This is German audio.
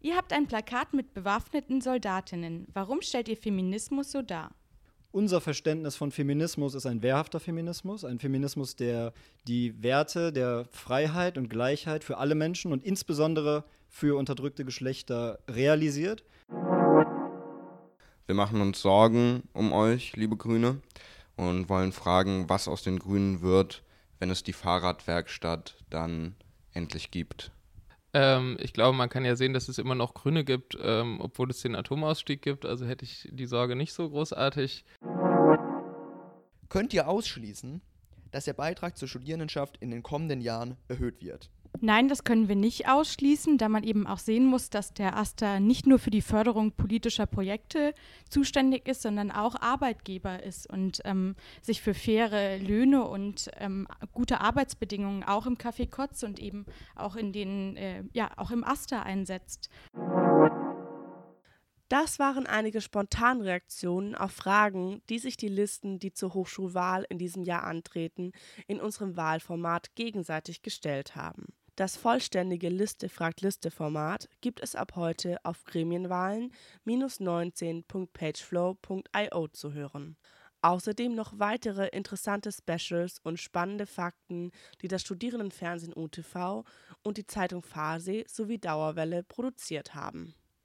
Ihr habt ein Plakat mit bewaffneten Soldatinnen. Warum stellt ihr Feminismus so dar? Unser Verständnis von Feminismus ist ein wehrhafter Feminismus, ein Feminismus, der die Werte der Freiheit und Gleichheit für alle Menschen und insbesondere für unterdrückte Geschlechter realisiert. Wir machen uns Sorgen um euch, liebe Grüne, und wollen fragen, was aus den Grünen wird, wenn es die Fahrradwerkstatt dann endlich gibt. Ähm, ich glaube, man kann ja sehen, dass es immer noch Grüne gibt, ähm, obwohl es den Atomausstieg gibt. Also hätte ich die Sorge nicht so großartig. Könnt ihr ausschließen, dass der Beitrag zur Studierendenschaft in den kommenden Jahren erhöht wird? Nein, das können wir nicht ausschließen, da man eben auch sehen muss, dass der AStA nicht nur für die Förderung politischer Projekte zuständig ist, sondern auch Arbeitgeber ist und ähm, sich für faire Löhne und ähm, gute Arbeitsbedingungen auch im Café Kotz und eben auch in den, äh, ja, auch im AStA einsetzt. Das waren einige Spontanreaktionen auf Fragen, die sich die Listen, die zur Hochschulwahl in diesem Jahr antreten, in unserem Wahlformat gegenseitig gestellt haben. Das vollständige Liste fragt Liste Format gibt es ab heute auf gremienwahlen-19.pageflow.io zu hören. Außerdem noch weitere interessante Specials und spannende Fakten, die das Studierendenfernsehen UTV und die Zeitung Phase sowie Dauerwelle produziert haben.